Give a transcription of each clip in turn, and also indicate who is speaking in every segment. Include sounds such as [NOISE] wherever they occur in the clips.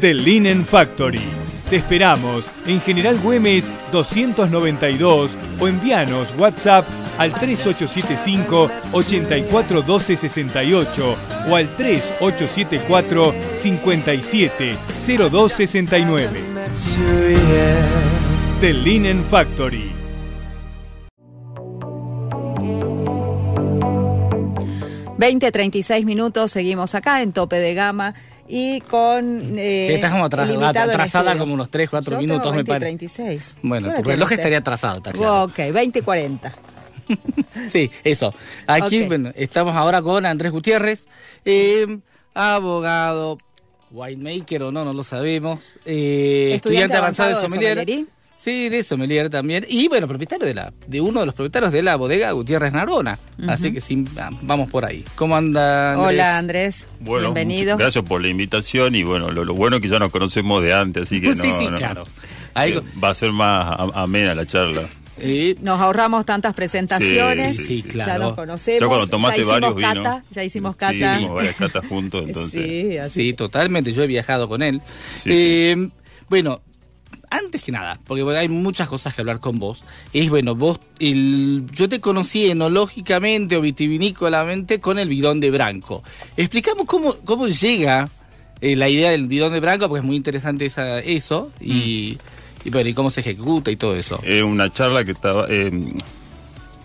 Speaker 1: The Linen Factory. Te esperamos en General Güemes 292 o envíanos WhatsApp al 3875 841268 o al 3874 570269.
Speaker 2: Sure, yeah.
Speaker 1: The Linen Factory.
Speaker 3: Treinta y seis minutos, seguimos acá en tope de gama y con. Eh,
Speaker 4: Sí, estás como atras-
Speaker 3: en
Speaker 4: atrasada como unos 3, 4
Speaker 3: Yo
Speaker 4: minutos,
Speaker 3: tengo
Speaker 4: me
Speaker 3: 20 y
Speaker 4: parece.
Speaker 3: 36.
Speaker 4: Bueno,
Speaker 3: ¿Qué
Speaker 4: tu reloj estaría atrasado, está claro.
Speaker 3: Ok, 20 y 40.
Speaker 4: Sí, eso. Aquí,
Speaker 3: Ok.
Speaker 4: bueno, estamos ahora con Andrés Gutiérrez, eh, abogado, winemaker o no, no lo sabemos. eh,
Speaker 3: Estudiante avanzado de
Speaker 4: sommelier. Sí, de sommelier también. Y bueno, propietario de la de uno de los propietarios de la bodega Gutiérrez Narona. Así que sí, vamos por ahí. ¿Cómo anda Andrés?
Speaker 3: Hola Andrés,
Speaker 5: Bueno,
Speaker 3: bienvenido.
Speaker 5: gracias por la invitación y bueno, lo, lo bueno es que ya nos conocemos de antes, así que [LAUGHS] no,
Speaker 4: sí, sí,
Speaker 5: no-
Speaker 4: claro.
Speaker 5: sí,
Speaker 4: Ahí-
Speaker 5: va a ser más amena la charla.
Speaker 4: eh,
Speaker 3: Nos ahorramos tantas presentaciones.
Speaker 5: Sí,
Speaker 4: sí,
Speaker 3: Ya
Speaker 4: claro.
Speaker 3: nos conocemos.
Speaker 5: Ya cuando tomaste
Speaker 3: ya
Speaker 5: varios
Speaker 3: cata, ya hicimos
Speaker 5: Sí,
Speaker 3: cata.
Speaker 5: hicimos varias catas juntos, [LAUGHS] entonces.
Speaker 3: Sí, así.
Speaker 4: Sí, totalmente. Yo he viajado con él.
Speaker 5: Sí,
Speaker 4: Eh, Bueno, antes que nada, porque bueno, hay muchas cosas que hablar con vos. Es bueno, vos, el- yo te conocí enológicamente o vitivinícolamente con el bidón de Branco. Explicamos cómo, cómo llega eh, la idea del bidón de Branco, porque es muy interesante esa, eso. Y, y bueno, y cómo se ejecuta y todo eso.
Speaker 5: Es una charla que estaba. eh,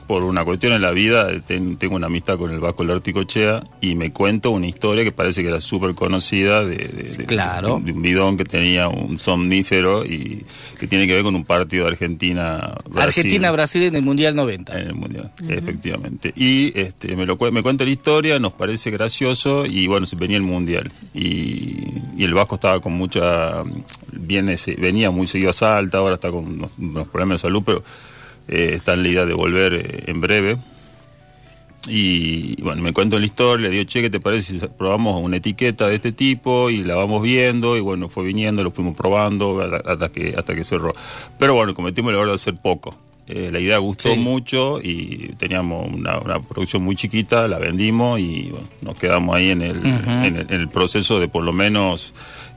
Speaker 5: por una cuestión en la vida, ten- tengo una amistad con el Vasco Larticochea y me cuento una historia que parece que era súper conocida de, de- de-
Speaker 4: Claro.
Speaker 5: de un bidón que tenía un somnífero y que tiene que ver con un partido de Argentina.
Speaker 4: Argentina-Brasil en el Mundial 90.
Speaker 5: En el mundial, efectivamente. Y este, me, lo, me cuenta la historia, nos parece gracioso y bueno, se venía el mundial. Y, y el Vasco estaba con mucha. Viene, se- venía muy seguido a Salta, ahora está con unos, unos problemas de salud, pero eh, está en la idea de volver eh, en breve. Y bueno, me cuento la historia, le digo, che, ¿qué te parece si probamos una etiqueta de este tipo? Y la vamos viendo, y bueno, fue viniendo, lo fuimos probando hasta, que, hasta que cerró. Pero bueno, cometimos el error de hacer poco. Eh, la idea gustó
Speaker 4: Sí.
Speaker 5: mucho y teníamos una, una producción muy chiquita, la vendimos y bueno, nos quedamos ahí en el, en el, en el proceso de por lo menos,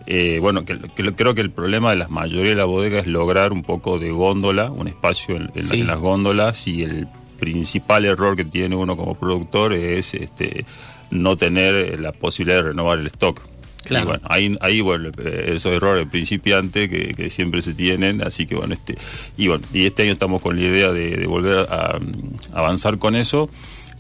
Speaker 5: eh, bueno, que, creo que el problema de la mayoría de la bodega es lograr un poco de góndola, un espacio en,
Speaker 4: Sí.
Speaker 5: las góndolas y el principal error que tiene uno como productor es este no tener la posibilidad de renovar el stock.
Speaker 4: Claro.
Speaker 5: Y bueno, ahí, ahí bueno, eh, esos errores principiantes que, que siempre se tienen, así que bueno, este, y bueno, y este año estamos con la idea de, de volver a, a avanzar con eso,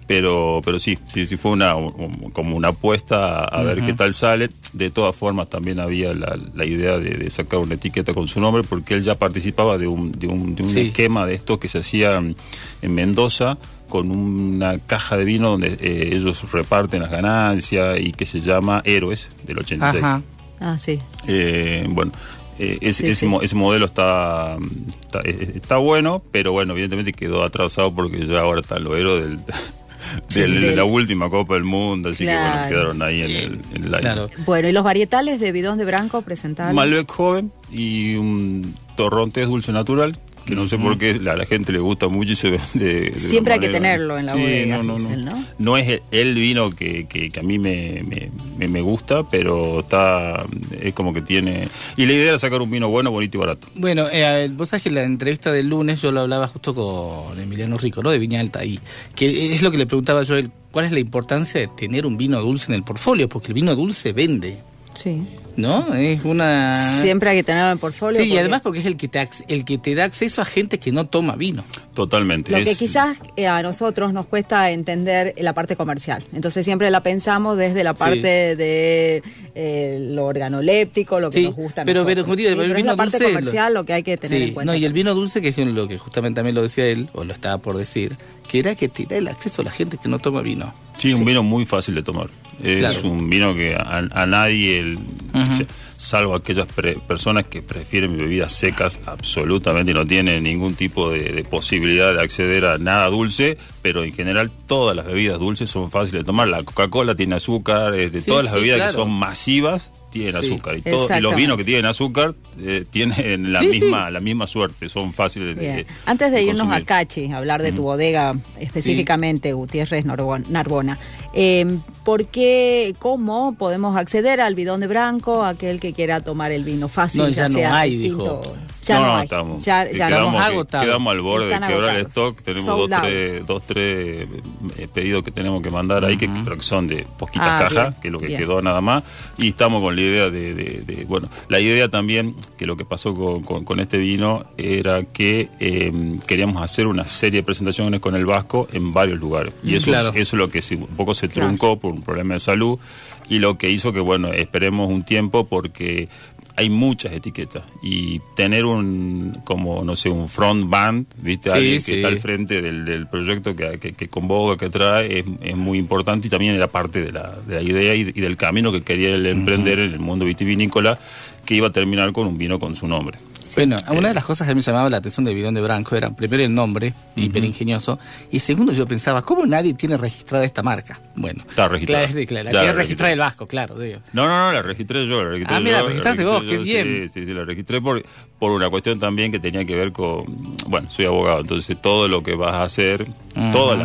Speaker 5: pero, pero sí, sí, sí fue una un- como una apuesta a, ver qué tal sale. De todas formas también había la, la idea de, de sacar una etiqueta con su nombre, porque él ya participaba de un, de un, de un
Speaker 4: Sí.
Speaker 5: esquema de esto que se hacía mm, en Mendoza con una caja de vino donde eh, ellos reparten las ganancias y que se llama Héroes del 86.
Speaker 4: Ajá.
Speaker 3: Ah, sí.
Speaker 5: Eh, bueno, eh, ese,
Speaker 3: Sí,
Speaker 5: ese
Speaker 3: sí.
Speaker 5: mo- ese modelo está, está, eh, está bueno, pero bueno, evidentemente quedó atrasado porque ya ahora están los héroes del, [LAUGHS] del- de la última Copa del Mundo, así que bueno, quedaron ahí en el, en el aire.
Speaker 4: Claro.
Speaker 3: Bueno, ¿y los varietales de bidón de Branco presentables?
Speaker 5: Malbec joven y un torrontés dulce natural que no sé por qué a la gente le gusta mucho y se vende. de
Speaker 3: Siempre hay que tenerlo en la
Speaker 5: Sí,
Speaker 3: bodega,
Speaker 5: No, no, no.
Speaker 3: dicen, ¿no?
Speaker 5: No es el- vino que, que- que a mí me, me- me- me gusta, pero está es como que tiene. Y la idea era sacar un vino bueno, bonito y barato.
Speaker 4: Bueno, eh, vos sabés que en la entrevista del lunes yo lo hablaba justo con Emiliano Rico, ¿no? De Viña Alta, y que es lo que le preguntaba yo a él, ¿cuál es la importancia de tener un vino dulce en el portfolio? Porque el vino dulce vende,
Speaker 3: Sí.
Speaker 4: ¿no? Es una...
Speaker 3: Siempre hay que tenerlo en el portfolio.
Speaker 4: Sí, y además porque es el que, te, el que te da acceso a gente que no toma vino.
Speaker 5: Totalmente.
Speaker 3: Lo que
Speaker 5: Es-
Speaker 3: quizás eh, a nosotros nos cuesta entender la parte comercial. Entonces siempre la pensamos desde la parte de eh, lo organoléptico, lo que
Speaker 4: Sí,
Speaker 3: nos gusta.
Speaker 4: pero-
Speaker 3: nosotros.
Speaker 4: pero, como digo,
Speaker 3: Sí,
Speaker 4: el
Speaker 3: pero es
Speaker 4: vino
Speaker 3: la parte
Speaker 4: dulce
Speaker 3: comercial
Speaker 4: lo-
Speaker 3: lo que hay que tener
Speaker 4: Sí,
Speaker 3: en cuenta.
Speaker 4: No, y el vino dulce, que es lo que justamente también lo decía él, o lo estaba por decir, que era que te da el acceso a la gente que no toma vino.
Speaker 5: Sí, un vino muy fácil de tomar. Es
Speaker 4: Claro.
Speaker 5: un vino que a, a nadie, el- salvo aquellas pre- personas que prefieren bebidas secas, absolutamente no tienen ningún tipo de, de posibilidad de acceder a nada dulce, pero en general todas las bebidas dulces son fáciles de tomar. La Coca-Cola tiene azúcar, este,
Speaker 4: Sí,
Speaker 5: todas las
Speaker 4: sí,
Speaker 5: bebidas
Speaker 4: claro.
Speaker 5: que son masivas tienen
Speaker 4: Sí,
Speaker 5: azúcar. Y, todo- y los vinos que tienen azúcar eh, tienen la
Speaker 4: Sí,
Speaker 5: misma la misma suerte, son fáciles de, de-
Speaker 3: Antes de, irnos
Speaker 5: consumir.
Speaker 3: a Cachi, hablar de tu bodega específicamente, Gutiérrez Narbona, eh, ¿por qué, cómo podemos acceder al bidón de branco, aquel que quiera tomar el vino fácil?
Speaker 4: No, ya no
Speaker 3: sea
Speaker 4: hay,
Speaker 3: distinto?
Speaker 4: dijo.
Speaker 3: Ya no,
Speaker 5: no,
Speaker 3: hay.
Speaker 5: estamos,
Speaker 3: ya, ya no.
Speaker 5: quedamos,
Speaker 4: agotados.
Speaker 5: quedamos al borde
Speaker 3: Están
Speaker 5: de quebrar el stock. Tenemos
Speaker 3: Sold
Speaker 5: dos
Speaker 3: out.
Speaker 5: tres, dos, tres eh, pedidos que tenemos que mandar ahí, que, pero que son de poquitas
Speaker 3: Ah,
Speaker 5: cajas,
Speaker 3: bien,
Speaker 5: que es lo que
Speaker 3: bien.
Speaker 5: quedó nada más. Y estamos con la idea de, de- de- bueno, la idea también, que lo que pasó con, con- con este vino, era que eh, queríamos hacer una serie de presentaciones con el Vasco en varios lugares. Y eso,
Speaker 4: Claro.
Speaker 5: es, eso es lo que se- un poco se
Speaker 3: Claro.
Speaker 5: truncó por un problema de salud y lo que hizo que, bueno, esperemos un tiempo porque hay muchas etiquetas y tener un, como, no sé, un front band, ¿viste?
Speaker 4: Sí,
Speaker 5: Alguien que
Speaker 4: sí.
Speaker 5: está al frente del, del proyecto que, que, que convoca, que trae, es, es muy importante y también era parte de la, de la idea y, y del camino que quería él emprender en el mundo vitivinícola, que iba a terminar con un vino con su nombre.
Speaker 4: Bueno, una de las cosas que me llamaba la atención del bidón de Branco era primero el nombre, hiper ingenioso, y segundo yo pensaba, ¿cómo nadie tiene registrada esta marca? Bueno,
Speaker 5: Está registrada.
Speaker 4: Claro, claro,
Speaker 5: la
Speaker 4: registrada
Speaker 5: registré.
Speaker 4: el Vasco, claro, digo.
Speaker 5: No, no, no, la registré yo, la registré
Speaker 4: Ah, mira,
Speaker 5: yo,
Speaker 4: la registraste vos, qué
Speaker 5: yo,
Speaker 4: bien.
Speaker 5: Sí, sí, sí, la registré por, por una cuestión también que tenía que ver con, bueno, soy abogado, entonces todo lo que vas a hacer, todos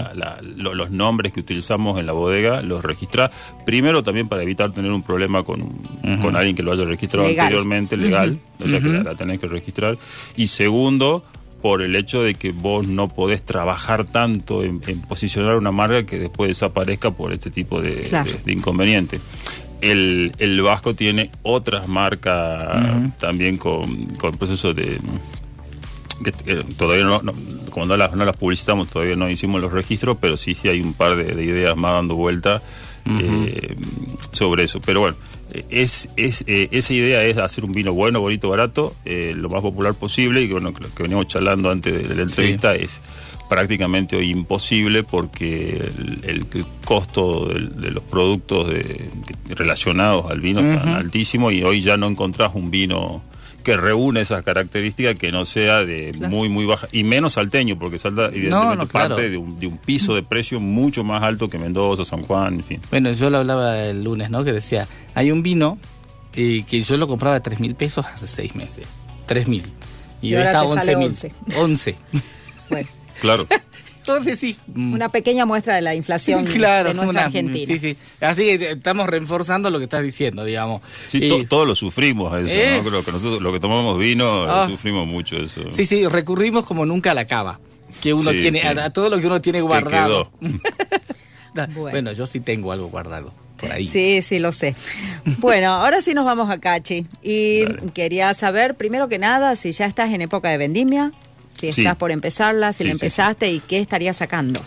Speaker 5: los nombres que utilizamos en la bodega, los registrás, primero también para evitar tener un problema con, un- con alguien que lo haya registrado
Speaker 3: Legal.
Speaker 5: anteriormente, legal, o sea que la, la tenés que registrar, y segundo, por el hecho de que vos no podés trabajar tanto en, en posicionar una marca que después desaparezca por este tipo de,
Speaker 3: Claro.
Speaker 5: de- de inconveniente. El, el Vasco tiene otras marcas también con, con procesos de que eh, todavía no, no- como no las, no las publicitamos, todavía no hicimos los registros, pero sí, sí hay un par de, de ideas más dando vuelta eh, sobre eso. Pero bueno, es, es, eh, esa idea es hacer un vino bueno, bonito, barato, eh, lo más popular posible y que, bueno, que lo que veníamos charlando antes de, de la entrevista es prácticamente hoy imposible porque el, el- el costo de los productos de- relacionados al vino es tan altísimo y hoy ya no encontrás un vino que reúne esas características que no sea de muy muy baja y menos salteño porque salta evidentemente
Speaker 4: no, claro.
Speaker 5: parte de un, de un piso de precio mucho más alto que Mendoza, San Juan, en fin.
Speaker 4: Bueno, yo lo hablaba el lunes, ¿no? Que decía, hay un vino eh, que yo lo compraba a 3 mil pesos hace 6 meses. 3 mil. Y,
Speaker 3: Y
Speaker 4: hoy
Speaker 3: ahora
Speaker 4: está a
Speaker 3: te
Speaker 4: 11
Speaker 3: sale
Speaker 4: mil.
Speaker 3: 11.
Speaker 4: 11. [LAUGHS]
Speaker 3: Bueno,
Speaker 5: Claro. [LAUGHS]
Speaker 4: Entonces sí. mm,
Speaker 3: una pequeña muestra de la inflación
Speaker 4: claro,
Speaker 3: de nuestra
Speaker 4: una-
Speaker 3: Argentina.
Speaker 4: Sí, sí. Así que estamos reforzando lo que estás diciendo, digamos.
Speaker 5: Sí,
Speaker 4: Y-
Speaker 5: to- todos lo sufrimos a eso,
Speaker 4: Eh.
Speaker 5: ¿no? Creo que nosotros lo que tomamos vino
Speaker 4: Ah.
Speaker 5: lo sufrimos mucho eso.
Speaker 4: Sí, sí, recurrimos como nunca a la cava. Que uno
Speaker 5: Sí,
Speaker 4: tiene,
Speaker 5: sí.
Speaker 4: A, a todo lo que uno tiene guardado. [LAUGHS]
Speaker 3: Bueno.
Speaker 4: Bueno. yo sí tengo algo guardado por ahí.
Speaker 3: Sí, sí, lo sé. Bueno, ahora sí nos vamos a Cachi. Y
Speaker 5: Dale.
Speaker 3: quería saber, primero que nada, si ya estás en época de vendimia, si
Speaker 5: Sí.
Speaker 3: estás por empezarla, si
Speaker 5: Sí,
Speaker 3: la
Speaker 5: sí,
Speaker 3: empezaste y qué estarías sacando.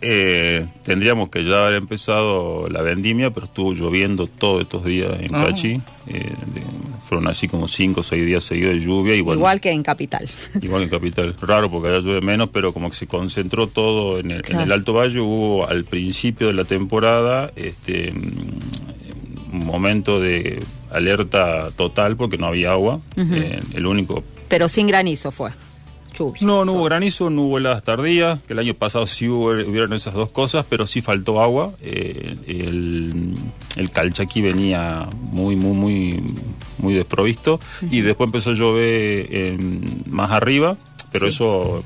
Speaker 5: Eh, tendríamos que ya haber empezado la vendimia, pero estuvo lloviendo todos estos días en
Speaker 4: Ah.
Speaker 5: Cachi. Eh, fueron así como cinco o seis días seguidos de lluvia.
Speaker 3: Igual que en Capital. [LAUGHS]
Speaker 5: Igual en Capital. Raro porque allá llueve menos, pero como que se concentró todo en el, en el Alto Valle. Hubo al principio de la temporada este, un momento de alerta total porque no había agua. Eh, el único
Speaker 3: Pero sin granizo fue.
Speaker 5: No, no hubo granizo, no hubo heladas tardías, que el año pasado sí hubo, hubieron esas dos cosas, pero sí faltó agua. Eh, el, el calchaquí venía muy, muy, muy, muy desprovisto y después empezó a llover en- más arriba, pero
Speaker 3: Sí.
Speaker 5: eso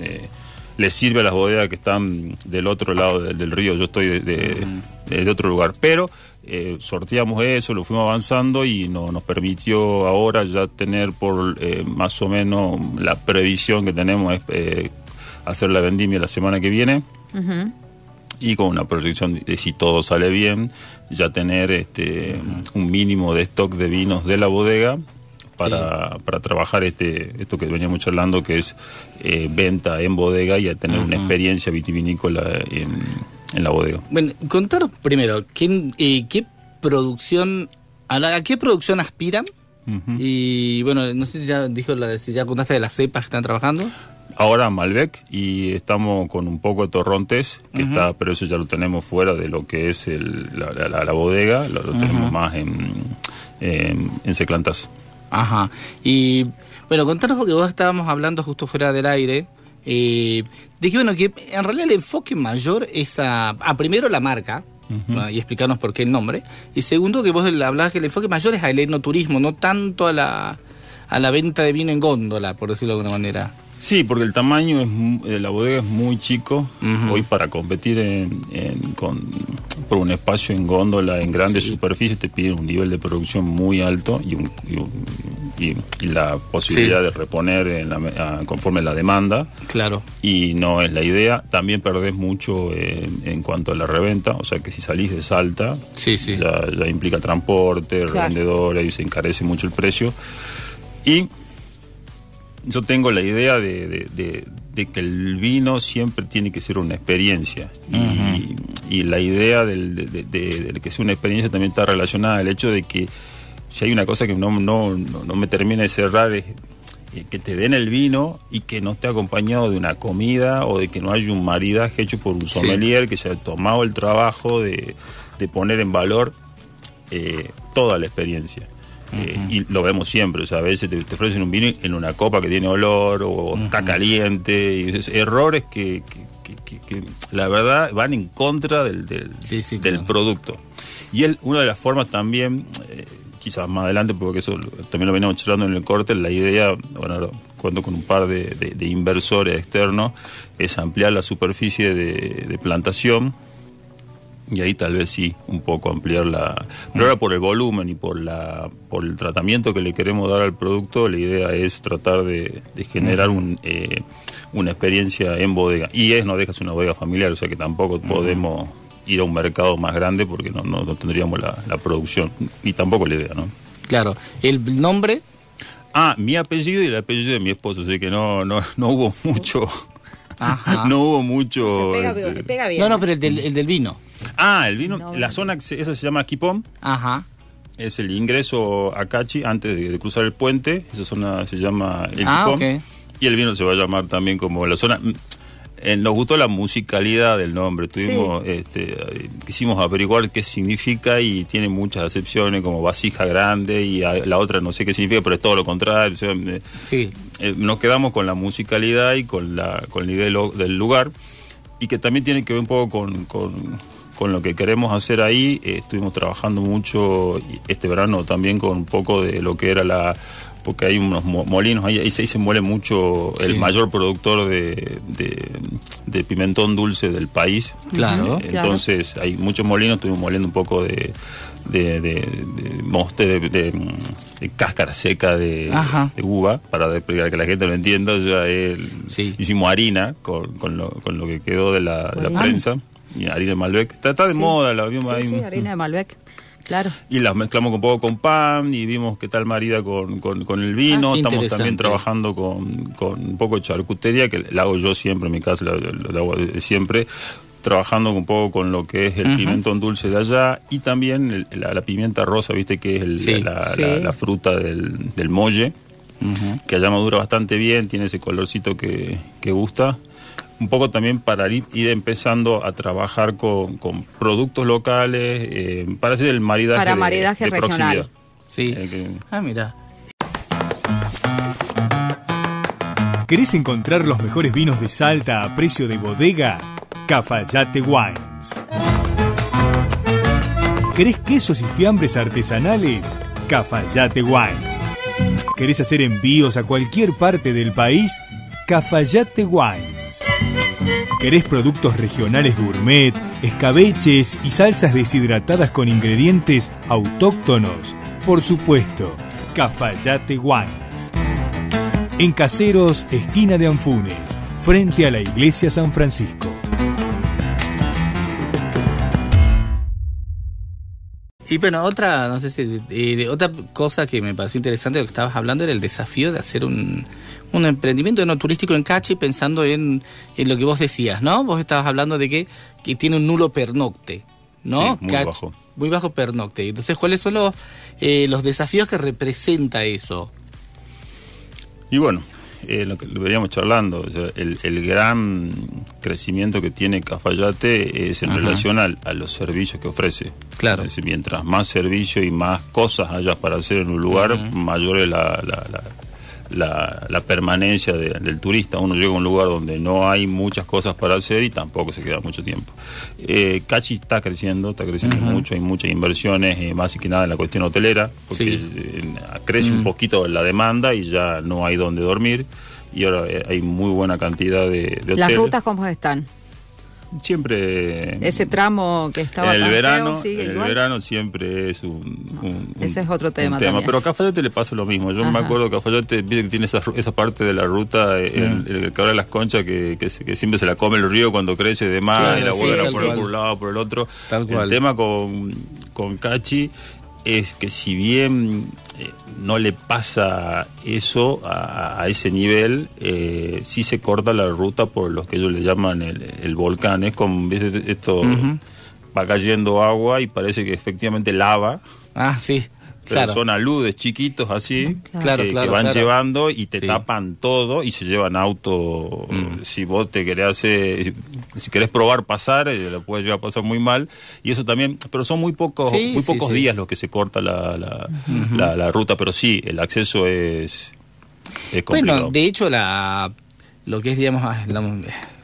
Speaker 5: eh, le sirve a las bodegas que están del otro lado del, del río. Yo estoy de, de- de- de otro lugar, pero eh, sorteamos eso, lo fuimos avanzando y no, nos permitió ahora ya tener por eh, más o menos la previsión que tenemos es eh, hacer la vendimia la semana que viene. Y con una proyección de si todo sale bien, ya tener este un mínimo de stock de vinos de la bodega para, para trabajar este esto que veníamos charlando que es eh, venta en bodega y a tener una experiencia vitivinícola en, en la bodega.
Speaker 4: Bueno, contaros primero, ¿qué, eh, qué producción, a, la- a qué producción aspiran? Y bueno, no sé si ya dijo la, si ya contaste de las cepas que están trabajando.
Speaker 5: Ahora Malbec y estamos con un poco de Torrontés, que está, pero eso ya lo tenemos fuera de lo que es el- la, la- la- la bodega, lo, lo tenemos más en, en, en Seclantas.
Speaker 4: Ajá. Y bueno, contanos porque vos estábamos hablando justo fuera del aire. Eh, que bueno, que en realidad el enfoque mayor es a, a primero la marca. Y explicarnos por qué el nombre. Y segundo, que vos hablabas que el enfoque mayor es al enoturismo, no tanto a la, a la venta de vino en góndola, por decirlo de alguna manera.
Speaker 5: Sí, porque el tamaño es mu- de la bodega es muy chico. Hoy para competir en, en- con, por un espacio en góndola en grandes
Speaker 4: Sí.
Speaker 5: superficies te piden un nivel de producción muy alto y, un- y un- y- y la posibilidad
Speaker 4: Sí.
Speaker 5: de reponer en la me- a- conforme la demanda.
Speaker 4: Claro.
Speaker 5: Y no es la idea. También perdés mucho en, en cuanto a la reventa. O sea que si salís de Salta,
Speaker 4: Sí, sí.
Speaker 5: ya, ya implica transporte,
Speaker 3: Claro.
Speaker 5: revendedores y se encarece mucho el precio. Y yo tengo la idea de, de- de- de que el vino siempre tiene que ser una experiencia. Y, y la idea del, de, que sea una experiencia también está relacionada al hecho de que si hay una cosa que no, no, no, no me termina de cerrar es eh, que te den el vino y que no esté acompañado de una comida o de que no haya un maridaje hecho por un sommelier que se ha tomado el trabajo de, de poner en valor eh, toda la experiencia. Eh, y lo vemos siempre, o sea, a veces te, te ofrecen un vino en una copa que tiene olor o está caliente, y es- errores que, que- que- que- que la verdad van en contra del, del,
Speaker 4: Sí, sí,
Speaker 5: del
Speaker 4: claro.
Speaker 5: producto. Y él, una de las formas también, eh, quizás más adelante, porque eso también lo veníamos charlando en el corte, la idea, bueno, cuento con un par de, de- de inversores externos, es ampliar la superficie de, de plantación y ahí tal vez sí un poco ampliar la pero ahora por el volumen y por la por el tratamiento que le queremos dar al producto la idea es tratar de, de generar un, eh, una experiencia en bodega y es no dejas una bodega familiar o sea que tampoco podemos ir a un mercado más grande porque no, no, no tendríamos la, la producción y tampoco la idea no
Speaker 4: Claro. El nombre,
Speaker 5: ah mi apellido y el apellido de mi esposo así que no no, no hubo mucho
Speaker 4: Ajá. [LAUGHS]
Speaker 5: no hubo mucho
Speaker 3: Se pega,
Speaker 5: este,
Speaker 3: bien, pega bien.
Speaker 4: no, no, pero el del, el del vino.
Speaker 5: Ah el vino
Speaker 3: No,
Speaker 5: la zona esa se llama Quipón
Speaker 4: Ajá.
Speaker 5: es el ingreso a Cachi antes de, de cruzar el puente. Esa zona se llama El
Speaker 4: Ah,
Speaker 5: Quipón. Y el vino se va a llamar también como la zona. mm, eh, nos gustó la musicalidad del nombre. Tuvimos, este, quisimos averiguar qué significa y tiene muchas acepciones como vasija grande y a- la otra no sé qué significa, pero es todo lo contrario. O sea, eh,
Speaker 4: Sí.
Speaker 5: eh, nos quedamos con la musicalidad y con la, con la idea del lugar y que también tiene que ver un poco con, con- con lo que queremos hacer ahí. Eh, estuvimos trabajando mucho este verano también con un poco de lo que era la... porque hay unos mo- molinos ahí, ahí se, muele mucho el
Speaker 4: Sí.
Speaker 5: mayor productor de, de- de pimentón dulce del país.
Speaker 4: Claro.
Speaker 5: Eh, Entonces hay muchos molinos, estuvimos moliendo un poco de, de, de, de moste, de, de, de cáscara seca de, uva, para explicar que la gente lo entienda. Ya el-
Speaker 4: Sí.
Speaker 5: Hicimos harina con, con lo, con lo que quedó de la, de la
Speaker 3: Harina.
Speaker 5: prensa. Y harina de Malbec. Está, está de
Speaker 3: Sí.
Speaker 5: moda, la vimos
Speaker 3: Sí,
Speaker 5: ahí.
Speaker 3: sí, harina de Malbec. Claro.
Speaker 5: Y las mezclamos un poco con pan y vimos qué tal marida con, con, con el vino.
Speaker 4: Ah,
Speaker 5: Estamos también trabajando con, con un poco de charcutería, que la hago yo siempre en mi casa, la, hago siempre. Trabajando un poco con lo que es el pimentón dulce de allá y también el- la, la pimienta rosa, viste que es el-
Speaker 4: Sí.
Speaker 5: la,
Speaker 3: Sí.
Speaker 5: la- la fruta del, del molle que allá madura bastante bien, tiene ese colorcito que, que gusta. Un poco también para ir, ir empezando a trabajar con, con productos locales, eh, para hacer el maridaje,
Speaker 3: Para
Speaker 5: de-
Speaker 3: maridaje
Speaker 5: de
Speaker 3: regional.
Speaker 5: proximidad.
Speaker 4: Sí.
Speaker 5: Eh, que-
Speaker 4: Ah, mira.
Speaker 1: ¿Querés encontrar los mejores vinos de Salta a precio de bodega? Cafayate Wines. ¿Querés quesos y fiambres artesanales? Cafayate Wines. ¿Querés hacer envíos a cualquier parte del país? Cafayate Wines. ¿Querés productos regionales gourmet, escabeches y salsas deshidratadas con ingredientes autóctonos? Por supuesto, Cafayate Wines. En Caseros, esquina de Anfunes, frente a la iglesia San Francisco.
Speaker 4: Y bueno, otra, no sé si, eh, otra cosa que me pareció interesante de lo que estabas hablando era el desafío de hacer un, un emprendimiento no turístico en Cachi pensando en, en, lo que vos decías, ¿no? Vos estabas hablando de que, que tiene un nulo pernocte, ¿no?
Speaker 5: Sí, muy Cachi, bajo.
Speaker 4: Muy bajo pernocte. Entonces, ¿cuáles son los, eh, los desafíos que representa eso?
Speaker 5: Y bueno, eh, lo que lo veníamos charlando, o sea, el, el, gran crecimiento que tiene Cafayate es en Ajá. relación a, a, los servicios que ofrece.
Speaker 4: Claro.
Speaker 5: Es decir, mientras más servicio y más cosas hayas para hacer en un lugar, mayor es la, la, la la, la, permanencia de, del turista. Uno llega a un lugar donde no hay muchas cosas para hacer y tampoco se queda mucho tiempo. Eh, Cachi está creciendo, está creciendo uh -huh. mucho, hay muchas inversiones, eh, más que nada en la cuestión hotelera, porque
Speaker 4: sí.
Speaker 5: eh, crece uh -huh. un poquito la demanda y ya no hay donde dormir. Y ahora eh, hay muy buena cantidad de, de hoteles.
Speaker 3: ¿Las rutas cómo están?
Speaker 5: Siempre
Speaker 3: ese tramo que estaba
Speaker 5: en el verano
Speaker 3: feo,
Speaker 5: en el verano siempre es un, un
Speaker 3: ese es otro tema,
Speaker 5: tema. pero a Cafayate le pasa lo mismo. Yo
Speaker 3: Ajá.
Speaker 5: me acuerdo que Cafayate tiene esa, esa parte de la ruta el, el, el que de las conchas que, que, que, siempre se la come el río cuando crece de más
Speaker 4: claro,
Speaker 5: y la vuelven
Speaker 4: sí,
Speaker 5: a poner por un lado por el otro.
Speaker 4: Tal
Speaker 5: el tema con, con Cachi es que si bien eh, no le pasa eso a, a ese nivel, eh, sí se corta la ruta por los que ellos le llaman el, el volcán. Es como ¿viste? esto uh -huh. va cayendo agua y parece que efectivamente lava.
Speaker 4: Ah, sí.
Speaker 5: Pero
Speaker 4: claro.
Speaker 5: son aludes chiquitos así
Speaker 4: claro,
Speaker 5: que,
Speaker 4: claro,
Speaker 5: que, van llevando y te
Speaker 4: Sí.
Speaker 5: tapan todo y se llevan auto.
Speaker 4: Mm.
Speaker 5: Si vos te querés hacer, si querés probar pasar, eh, lo puedes llegar a pasar muy mal. Y eso también, pero son muy pocos,
Speaker 4: Sí,
Speaker 5: muy
Speaker 4: sí,
Speaker 5: pocos días los que se corta la, la, la- la ruta, pero sí, el acceso es, es complicado.
Speaker 4: Bueno, de hecho, la lo que es, digamos, ah, la,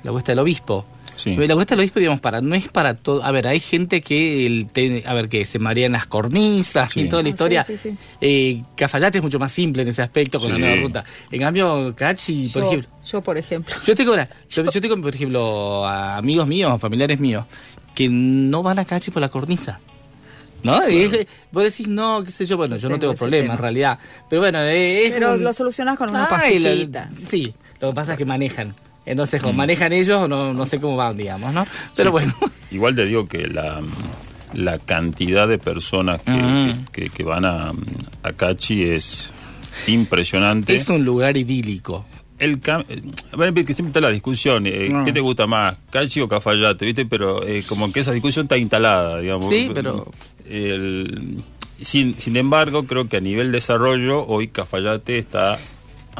Speaker 4: la cuesta del obispo.
Speaker 5: Sí.
Speaker 4: La cuesta del obispo, digamos, para, no es para todo. A ver, hay gente que, el, a ver, que se marea en las cornisas
Speaker 5: Sí.
Speaker 4: y toda la
Speaker 3: Ah,
Speaker 4: historia.
Speaker 3: sí, sí, sí.
Speaker 4: Eh, Cafayate es mucho más simple en ese aspecto con la nueva ruta. En cambio, Cachi, por
Speaker 3: yo,
Speaker 4: ejemplo.
Speaker 3: yo, por ejemplo.
Speaker 4: Yo tengo, una- yo, yo tengo, por ejemplo, a amigos míos, familiares míos, que no van a Cachi por la cornisa. ¿No? Y es- vos decís, no, qué sé yo, bueno,
Speaker 3: Yo
Speaker 4: yo no
Speaker 3: tengo
Speaker 4: problema
Speaker 3: tema.
Speaker 4: en realidad. Pero bueno, eh, es
Speaker 3: Pero
Speaker 4: un-
Speaker 3: lo solucionás con una
Speaker 4: la-
Speaker 3: pastillita.
Speaker 4: sí, lo que pasa es que manejan. Entonces, como manejan ellos, no, no sé cómo van, digamos, ¿no? Pero
Speaker 5: Sí.
Speaker 4: bueno. [LAUGHS]
Speaker 5: Igual te digo que la, la cantidad de personas que,
Speaker 4: Ujú.
Speaker 5: que, que- que van a, a Cachi es impresionante.
Speaker 4: Es un lugar idílico.
Speaker 5: El cam- eh, bueno, que siempre está la discusión, eh,
Speaker 4: No.
Speaker 5: ¿qué te gusta más, Cachi o Cafayate? ¿Viste? Pero eh, como que esa discusión está instalada, digamos.
Speaker 4: Sí, pero-
Speaker 5: El- sin, sin embargo, creo que a nivel desarrollo, hoy Cafayate está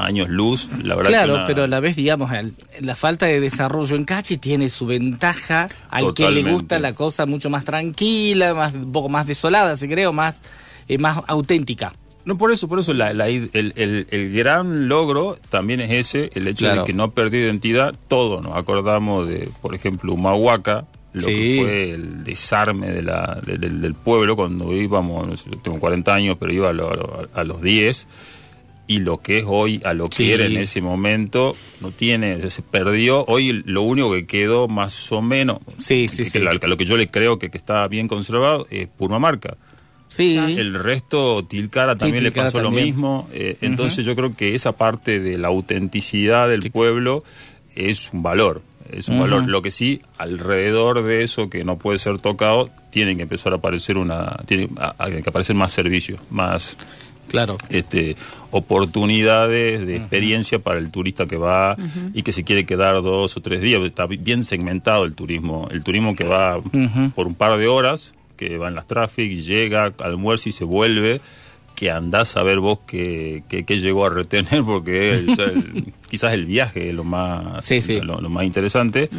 Speaker 5: años luz. La verdad que
Speaker 4: Claro,
Speaker 5: una-
Speaker 4: pero a la vez, digamos, el- la falta de desarrollo en Cachi tiene su ventaja al que le gusta la cosa mucho más tranquila, más un poco más desolada, si creo, más, eh, más auténtica.
Speaker 5: No, por eso, por eso la- la id- el, el- el gran logro también es ese, el hecho
Speaker 4: Claro.
Speaker 5: de que no perdió identidad. Todos nos acordamos de, por ejemplo, Humahuaca, lo
Speaker 4: Sí.
Speaker 5: que fue el desarme de la, de- del, del pueblo cuando íbamos, no sé, tengo 40 años, pero iba a, lo- a lo- a los 10. Y lo que es hoy, a lo que
Speaker 4: Sí.
Speaker 5: era en ese momento, no tiene, se perdió. Hoy lo único que quedó más o menos,
Speaker 4: Sí, sí,
Speaker 5: que-
Speaker 4: sí.
Speaker 5: lo que yo le creo que, que está bien conservado, es Purmamarca.
Speaker 4: Sí.
Speaker 5: El resto, Tilcara también le
Speaker 4: Tilcara
Speaker 5: pasó lo mismo. eh, entonces yo creo que esa parte de la autenticidad del pueblo es un valor. Es un valor. Lo que sí, alrededor de eso que no puede ser tocado, tienen que empezar a aparecer una, tiene a- a- que aparecer más servicios, más
Speaker 4: Claro.
Speaker 5: este, oportunidades de experiencia para el turista que va y que se quiere quedar dos o tres días. Está bien segmentado el turismo. El turismo que va por un par de horas, que va en las traffic llega, almuerza y se vuelve, que andás a ver vos qué, qué- qué llegó a retener, porque el- el- [LAUGHS] quizás el viaje es lo más,
Speaker 4: Sí, sí.
Speaker 5: Lo, lo más interesante.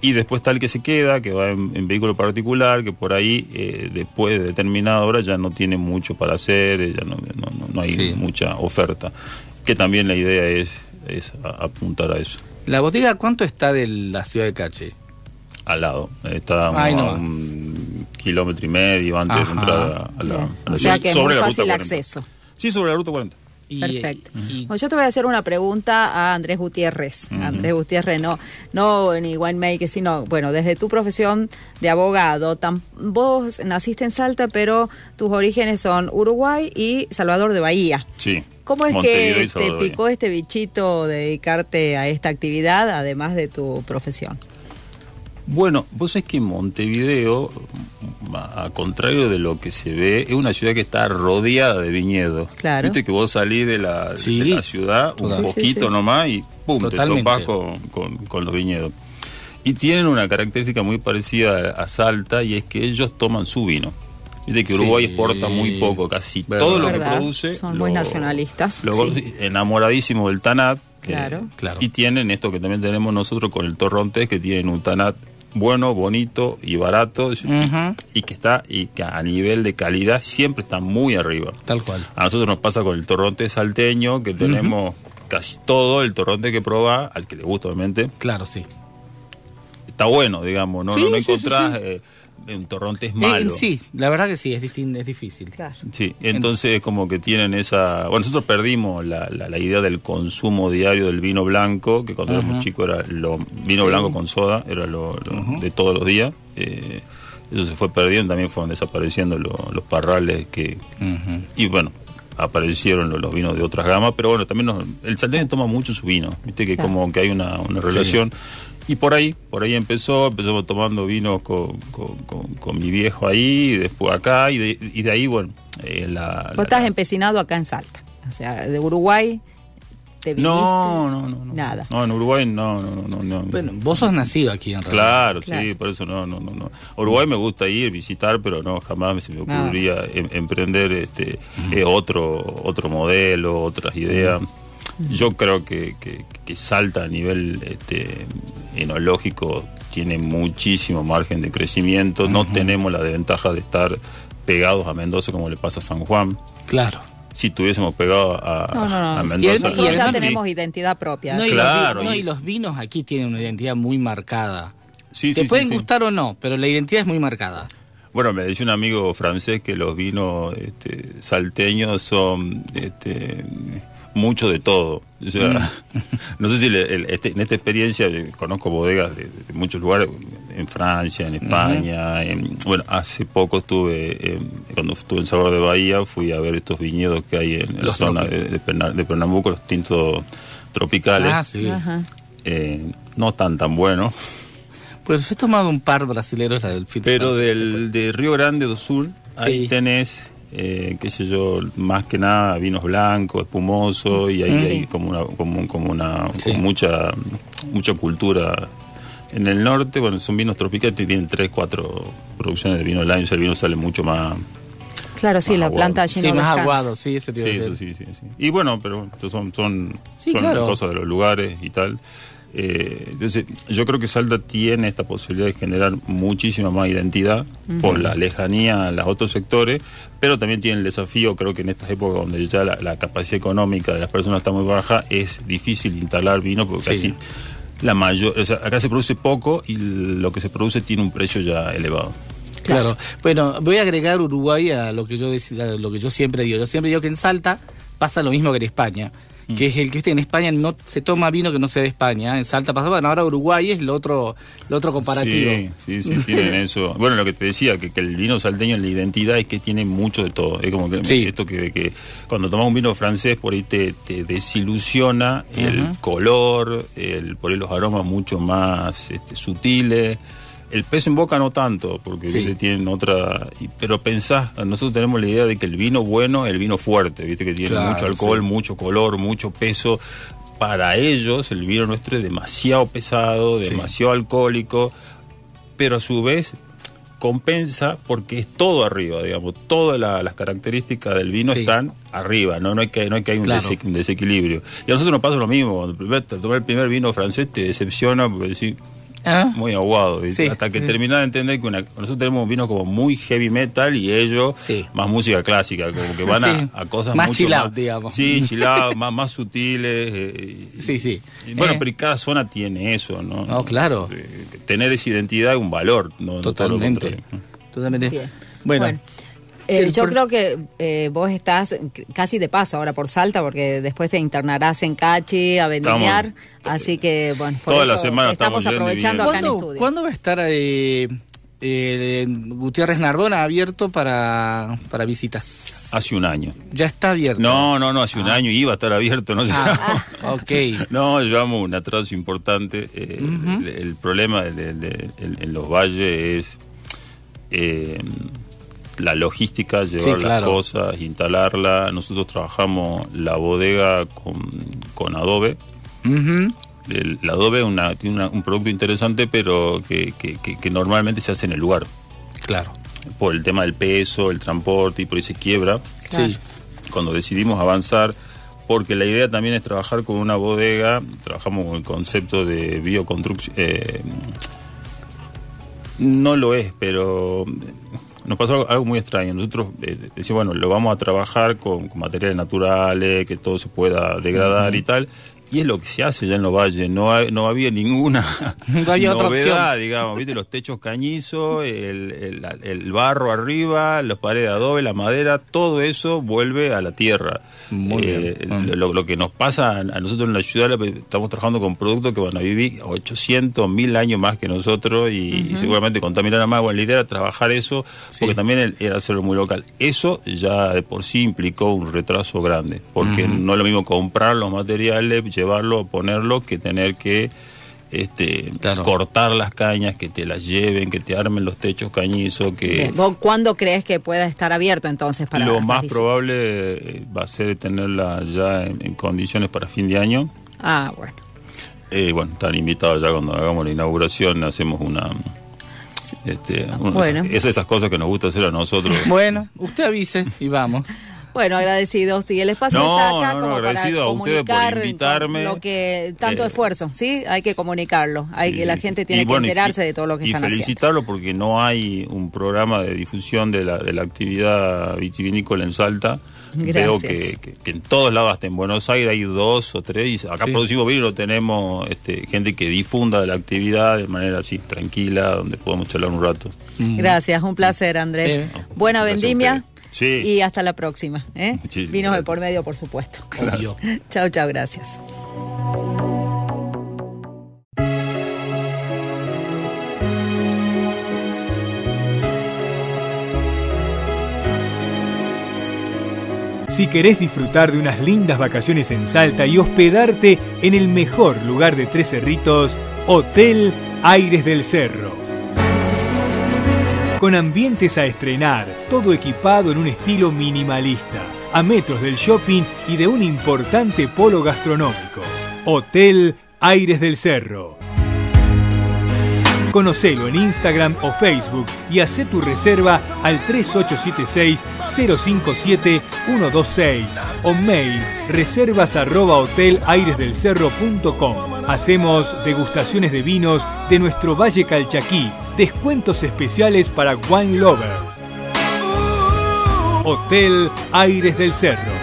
Speaker 5: Y después está el que se queda, que va en, en vehículo particular, que por ahí, eh, después de determinada hora, ya no tiene mucho para hacer, eh, ya no, no- hay
Speaker 4: Sí.
Speaker 5: mucha oferta. Que también la idea es, es a- apuntar a eso.
Speaker 4: ¿La bodega cuánto está de la ciudad de Cachi?
Speaker 5: Al lado. Está
Speaker 4: Ay,
Speaker 5: a
Speaker 4: no.
Speaker 5: un kilómetro y medio antes
Speaker 4: Ajá.
Speaker 5: de entrar a, a la, a la
Speaker 3: O sea
Speaker 5: ciudad,
Speaker 3: que es muy fácil
Speaker 5: ruta 40.
Speaker 3: acceso.
Speaker 5: Sí, sobre la ruta 40.
Speaker 4: Y,
Speaker 3: Perfecto.
Speaker 4: y-
Speaker 3: Bueno, yo te voy a hacer una pregunta a Andrés Gutiérrez. Andrés Gutiérrez, no, no ni winemaker, sino, bueno, desde tu profesión de abogado, tam- vos naciste en Salta, pero tus orígenes son Uruguay y Salvador de Bahía.
Speaker 5: Sí.
Speaker 3: ¿Cómo es
Speaker 5: Montevideo
Speaker 3: que te picó este bichito de dedicarte a esta actividad, además de tu profesión?
Speaker 5: Bueno, vos sabés que Montevideo, a contrario de lo que se ve, es una ciudad que está rodeada de viñedos.
Speaker 3: Claro.
Speaker 5: Viste que vos salís de la,
Speaker 4: Sí.
Speaker 5: de la ciudad un
Speaker 4: Sí,
Speaker 5: poquito
Speaker 3: sí.
Speaker 5: nomás y pum,
Speaker 4: Totalmente.
Speaker 5: te topás con, con- con los viñedos. Y tienen una característica muy parecida a Salta y es que ellos toman su vino. Viste que
Speaker 4: Sí.
Speaker 5: Uruguay exporta muy poco, casi
Speaker 4: Verdad.
Speaker 5: todo lo que produce.
Speaker 3: Son muy nacionalistas,
Speaker 5: lo-
Speaker 3: sí. [LAUGHS]
Speaker 5: Enamoradísimo del Tanat. eh,
Speaker 3: Claro.
Speaker 4: Claro.
Speaker 5: Y tienen esto que también tenemos nosotros con el Torrontés, que tienen un Tanat bueno, bonito y barato y- que está y que a nivel de calidad siempre está muy arriba.
Speaker 4: Tal cual.
Speaker 5: A nosotros nos pasa con el torronte salteño que tenemos casi todo el torronte que proba, al que le gusta obviamente,
Speaker 4: Claro, sí.
Speaker 5: está bueno, digamos, no,
Speaker 4: Sí,
Speaker 5: no, no
Speaker 4: sí, sí,
Speaker 5: encontrás
Speaker 4: sí.
Speaker 5: eh, un torronte es
Speaker 4: Eh,
Speaker 5: malo.
Speaker 4: sí, la verdad que sí, es, es difícil.
Speaker 3: Claro.
Speaker 5: Sí, entonces como que tienen esa... Bueno, nosotros perdimos la, la- la idea del consumo diario del vino blanco, que cuando éramos chicos era lo vino blanco con soda, era lo, lo de todos los días. Eh, eso se fue perdiendo, también fueron desapareciendo lo- los parrales que... Y bueno, aparecieron los, los vinos de otras gamas, pero bueno, también nos- el salteño toma mucho su vino, viste que
Speaker 3: Claro.
Speaker 5: como que hay una, una relación. Y por ahí, por ahí empezó, empezamos tomando vinos con, con- con- con mi viejo ahí, y después acá, y de, y de ahí, bueno, eh, la...
Speaker 3: Vos
Speaker 5: la-
Speaker 3: estás
Speaker 5: la-
Speaker 3: empecinado acá en Salta. O sea, de Uruguay te viniste.
Speaker 5: No, no, no, no.
Speaker 3: Nada.
Speaker 5: No, en Uruguay no, no, no, no. no.
Speaker 4: Bueno, vos sos nacido aquí en realidad.
Speaker 5: Claro,
Speaker 3: Claro.
Speaker 5: sí, por eso no, no, no, no. Uruguay me gusta ir, visitar, pero no, jamás se me ocurriría em- emprender este eh, otro otro modelo, otras ideas. Yo creo que, que, que Salta a nivel este, enológico tiene muchísimo margen de crecimiento. No tenemos la desventaja de estar pegados a Mendoza como le pasa a San Juan.
Speaker 4: Claro.
Speaker 5: Si tuviésemos pegado a,
Speaker 3: No, no, no.
Speaker 5: a
Speaker 3: Y
Speaker 5: Mendoza.
Speaker 4: y
Speaker 3: Nosotros
Speaker 4: el-
Speaker 3: ya tenemos identidad propia.
Speaker 4: No, y,
Speaker 5: Claro,
Speaker 4: los, vi- no,
Speaker 5: y-
Speaker 4: los vinos aquí tienen una identidad muy marcada.
Speaker 5: Sí,
Speaker 4: Te
Speaker 5: sí,
Speaker 4: pueden
Speaker 5: sí.
Speaker 4: gustar o no, pero la identidad es muy marcada.
Speaker 5: Bueno, me decía un amigo francés que los vinos este, salteños son este, mucho de todo. O sea,
Speaker 4: Mm. [LAUGHS]
Speaker 5: no sé si le- el- este- en esta experiencia eh, conozco bodegas de, de muchos lugares, en Francia, en España. en- bueno, hace poco estuve, en- cuando estuve en Salvador de Bahía, fui a ver estos viñedos que hay en la
Speaker 4: Los
Speaker 5: zona de, de, Perna- de Pernambuco, los tintos tropicales.
Speaker 4: Ah, sí.
Speaker 5: Eh, no tan tan buenos.
Speaker 4: Pues he tomado un par brasileros, la del
Speaker 5: Pero del de Río Grande do Sul, ahí
Speaker 4: Sí.
Speaker 5: tenés, eh, qué sé yo, más que nada vinos blancos, espumosos, y ahí
Speaker 3: Sí.
Speaker 5: hay como una, como, como una,
Speaker 4: Sí.
Speaker 5: mucha, mucha cultura. En el norte, bueno, son vinos tropicales, y tienen tres, cuatro producciones de vino al año, el vino sale mucho más...
Speaker 3: Claro, sí, la
Speaker 5: aguado.
Speaker 3: planta allí
Speaker 4: Sí,
Speaker 3: no
Speaker 4: más aguado, sí, ese
Speaker 5: Sí,
Speaker 4: iba a
Speaker 5: eso sí, sí, sí. Y bueno, pero son, son,
Speaker 4: Sí,
Speaker 5: son
Speaker 4: claro.
Speaker 5: cosas de los lugares y tal. Eh, entonces, yo creo que Salta tiene esta posibilidad de generar muchísima más identidad por la lejanía a los otros sectores, pero también tiene el desafío, creo que en estas épocas donde ya la, la capacidad económica de las personas está muy baja, es difícil instalar vino porque
Speaker 4: Sí.
Speaker 5: casi la mayor, o sea, acá se produce poco y lo que se produce tiene un precio ya elevado.
Speaker 4: Claro. Bueno, voy a agregar Uruguay a lo que yo dec- a lo que yo siempre digo. Yo siempre digo que en Salta pasa lo mismo que en España.
Speaker 5: Mm.
Speaker 4: Que es el que viste, en España no se toma vino que no sea de España. En Salta pasa, bueno, ahora Uruguay es lo otro, lo otro comparativo.
Speaker 5: Sí, sí, sí, [LAUGHS] tienen eso. Bueno, lo que te decía, que, que el vino salteño, la identidad es que tiene mucho de todo. Es como que
Speaker 4: Sí.
Speaker 5: esto que, que cuando tomas un vino francés, por ahí te, te desilusiona el color, el, por ahí los aromas mucho más este, sutiles. El peso en boca no tanto, porque
Speaker 4: Sí.
Speaker 5: ¿viste? tienen otra... Pero pensás, nosotros tenemos la idea de que el vino bueno es el vino fuerte, ¿viste? Que tiene
Speaker 4: Claro,
Speaker 5: mucho alcohol,
Speaker 4: sí.
Speaker 5: mucho color, mucho peso. Para ellos el vino nuestro es demasiado pesado,
Speaker 4: Sí.
Speaker 5: demasiado alcohólico, pero a su vez compensa porque es todo arriba, digamos, todas la- las características del vino
Speaker 4: Sí.
Speaker 5: están arriba, no no hay que no hay que hay un,
Speaker 4: Claro.
Speaker 5: desequilibrio. Y a nosotros nos pasa lo mismo, cuando tomás el primer vino francés te decepciona porque decís,
Speaker 4: ¿Ah?
Speaker 5: muy aguado, ¿viste?
Speaker 4: Sí,
Speaker 5: hasta que terminás de entender que una- nosotros tenemos un vino como muy heavy metal y ellos
Speaker 4: Sí.
Speaker 5: más música clásica, como que van a-
Speaker 4: Sí.
Speaker 5: a, cosas
Speaker 4: Más
Speaker 5: mucho
Speaker 4: chill out,
Speaker 5: más,
Speaker 4: digamos.
Speaker 5: Sí, [LAUGHS] chill out, más, más sutiles. eh, y-
Speaker 4: Sí, sí.
Speaker 5: y bueno,
Speaker 4: Eh.
Speaker 5: pero cada zona tiene eso, ¿no?
Speaker 4: No, claro.
Speaker 5: Eh, Tener esa identidad es un valor, no, no todo lo
Speaker 4: Totalmente.
Speaker 5: contrario.
Speaker 4: Totalmente. Bueno,
Speaker 3: Eh, yo
Speaker 4: pro-
Speaker 3: creo que eh, vos estás casi de paso ahora por Salta, porque después te internarás en Cachi a vendimiar.
Speaker 5: Estamos-
Speaker 3: Así que, bueno, por
Speaker 5: Toda la
Speaker 3: eso
Speaker 5: semana
Speaker 3: estamos
Speaker 5: estamos
Speaker 3: aprovechando acá en
Speaker 4: ¿Cuándo,
Speaker 3: estudio.
Speaker 4: cuándo va a estar eh, eh, Gutiérrez Narbona abierto para, para visitas?
Speaker 5: Hace un año.
Speaker 4: Ya está abierto.
Speaker 5: No, no, no, hace un año iba a estar abierto, no
Speaker 4: Ah, ok. [LAUGHS]
Speaker 5: No, llevamos un atraso importante. eh, el, el problema de- de- de- en, en los valles es eh, la logística, llevar
Speaker 4: claro.
Speaker 5: las cosas, instalarla. Nosotros trabajamos la bodega con, con adobe.
Speaker 4: Ujú.
Speaker 5: El, el adobe es una- tiene una- un producto interesante, pero que, que- que- que normalmente se hace en el lugar.
Speaker 4: Claro.
Speaker 5: Por el tema del peso, el transporte y por ahí se quiebra
Speaker 3: Claro.
Speaker 4: Sí.
Speaker 5: cuando decidimos avanzar, porque la idea también es trabajar con una bodega, trabajamos con el concepto de bioconstrucción. eh, no lo es, pero nos pasó algo, algo muy extraño. Nosotros eh, decimos, bueno, lo vamos a trabajar con, con materiales naturales, que todo se pueda degradar y tal. Y es lo que se hace ya en los valles, no, hay- no había ninguna [LAUGHS]
Speaker 4: No había
Speaker 5: novedad, digamos, ¿viste? Los techos cañizos, el, el- el barro arriba, las paredes de adobe, la madera, todo eso vuelve a la tierra.
Speaker 4: Muy
Speaker 5: Eh,
Speaker 4: bien.
Speaker 5: Lo, lo que nos pasa a a nosotros en la ciudad, estamos trabajando con productos que van a vivir 800, 1000 años más que nosotros y, seguramente contaminarán más. Bueno, la idea era trabajar eso, porque también era hacerlo muy local. Eso ya de por sí implicó un retraso grande, porque no es lo mismo comprar los materiales, llevarlo, ponerlo, que tener que este,
Speaker 4: Claro.
Speaker 5: cortar las cañas, que te las lleven, que te armen los techos cañizos, que...
Speaker 3: ¿Vos cuándo crees que pueda estar abierto entonces para
Speaker 5: Lo más
Speaker 3: visitas?
Speaker 5: probable eh, va a ser tenerla ya en, en condiciones para fin de año.
Speaker 3: Ah, bueno.
Speaker 5: Eh, bueno, están invitados ya cuando hagamos la inauguración, hacemos una... Este,
Speaker 3: Bueno.
Speaker 5: esas, esas cosas que nos gusta hacer a nosotros.
Speaker 4: Bueno, usted avise y vamos.
Speaker 3: Bueno, agradecidos. Y el espacio
Speaker 5: No,
Speaker 3: está acá
Speaker 5: no, no,
Speaker 3: como
Speaker 5: agradecido
Speaker 3: para
Speaker 5: a ustedes por
Speaker 3: comunicar
Speaker 5: invitarme.
Speaker 3: lo que tanto
Speaker 5: Eh,
Speaker 3: esfuerzo, ¿sí? Hay que comunicarlo. Hay
Speaker 5: Sí,
Speaker 3: que la
Speaker 5: sí.
Speaker 3: gente tiene
Speaker 5: Y
Speaker 3: que
Speaker 5: bueno, y-
Speaker 3: enterarse de todo lo que
Speaker 5: y
Speaker 3: están haciendo.
Speaker 5: felicitarlo porque no hay un programa de difusión de la, de la actividad vitivinícola en Salta. Veo
Speaker 3: Gracias.
Speaker 5: que, que- que en todos lados, hasta en Buenos Aires, hay dos o tres. Y acá
Speaker 4: Sí.
Speaker 5: producimos vino, tenemos este, gente que difunda de la actividad de manera así tranquila, donde podemos charlar un rato.
Speaker 3: Gracias, un placer, Andrés.
Speaker 4: Eh,
Speaker 3: Buena vendimia.
Speaker 5: Sí.
Speaker 3: Y hasta la próxima. ¿eh?
Speaker 5: Muchísimas
Speaker 3: Vinos de por medio, por supuesto.
Speaker 4: Obvio.
Speaker 3: chao, chao, gracias.
Speaker 1: Si querés disfrutar de unas lindas vacaciones en Salta y hospedarte en el mejor lugar de Tres Cerritos, Hotel Aires del Cerro. Con ambientes a estrenar, todo equipado en un estilo minimalista, a metros del shopping y de un importante polo gastronómico. Hotel Aires del Cerro. Conocelo en Instagram o Facebook y haz tu reserva al 3876-057-126 o mail reservas arroba hotelairesdelcerro.com. Hacemos degustaciones de vinos de nuestro Valle Calchaquí, descuentos especiales para wine lovers. Hotel Aires del Cerro.